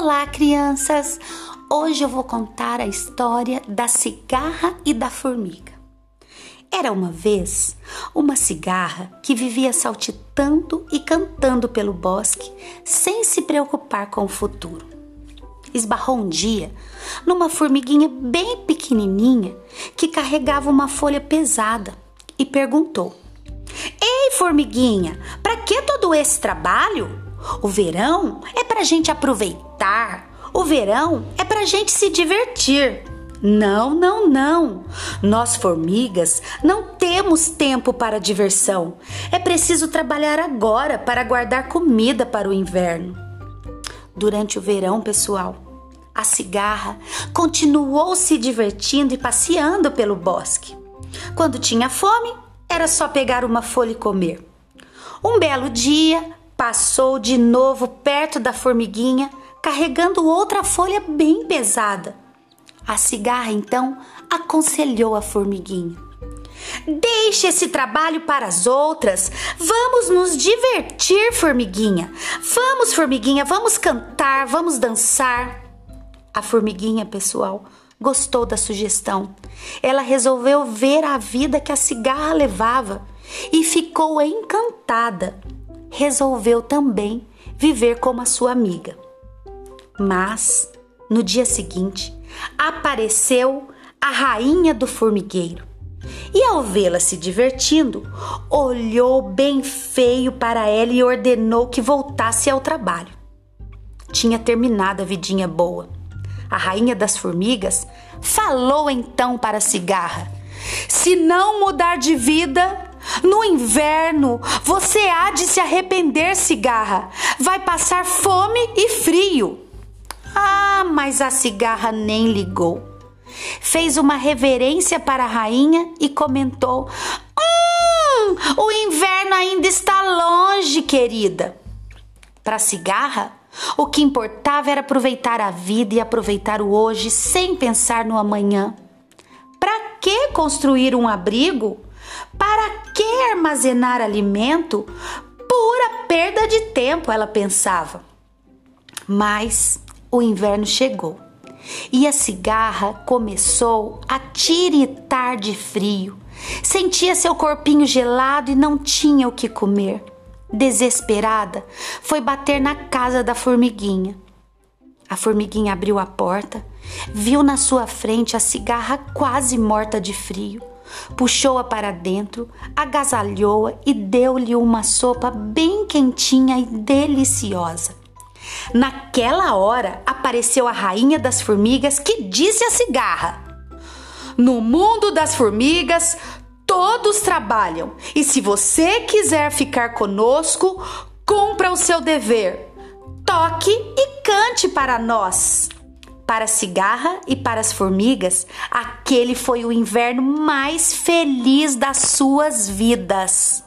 Olá, crianças! Hoje eu vou contar a história da cigarra e da formiga. Era uma vez uma cigarra que vivia saltitando e cantando pelo bosque sem se preocupar com o futuro. Esbarrou um dia numa formiguinha bem pequenininha que carregava uma folha pesada e perguntou: Ei, formiguinha, para que todo esse trabalho? O verão é para gente O verão é para gente se divertir. Não, não, não. Nós, formigas, não temos tempo para diversão. É preciso trabalhar agora para guardar comida para o inverno. Durante o verão, pessoal, a cigarra continuou se divertindo e passeando pelo bosque. Quando tinha fome, era só pegar uma folha e comer. Um belo dia, Passou de novo perto da formiguinha, carregando outra folha bem pesada. A cigarra então aconselhou a formiguinha: Deixe esse trabalho para as outras. Vamos nos divertir, formiguinha. Vamos, formiguinha, vamos cantar, vamos dançar. A formiguinha, pessoal, gostou da sugestão. Ela resolveu ver a vida que a cigarra levava e ficou encantada resolveu também viver como a sua amiga. Mas, no dia seguinte, apareceu a rainha do formigueiro e, ao vê-la se divertindo, olhou bem feio para ela e ordenou que voltasse ao trabalho. Tinha terminado a vidinha boa. A rainha das formigas falou então para a cigarra: Se não mudar de vida, no inverno, você há de se arrepender, cigarra. Vai passar fome e frio. Ah, mas a cigarra nem ligou. Fez uma reverência para a rainha e comentou: Hum, o inverno ainda está longe, querida. Para a cigarra, o que importava era aproveitar a vida e aproveitar o hoje sem pensar no amanhã. Para que construir um abrigo para que armazenar alimento? Pura perda de tempo, ela pensava. Mas o inverno chegou e a cigarra começou a tiritar de frio. Sentia seu corpinho gelado e não tinha o que comer. Desesperada, foi bater na casa da formiguinha. A formiguinha abriu a porta, viu na sua frente a cigarra quase morta de frio puxou-a para dentro, agasalhou-a e deu-lhe uma sopa bem quentinha e deliciosa. Naquela hora apareceu a rainha das formigas que disse à cigarra: No mundo das formigas, todos trabalham, e se você quiser ficar conosco, cumpra o seu dever. Toque e cante para nós. Para a cigarra e para as formigas, aquele foi o inverno mais feliz das suas vidas.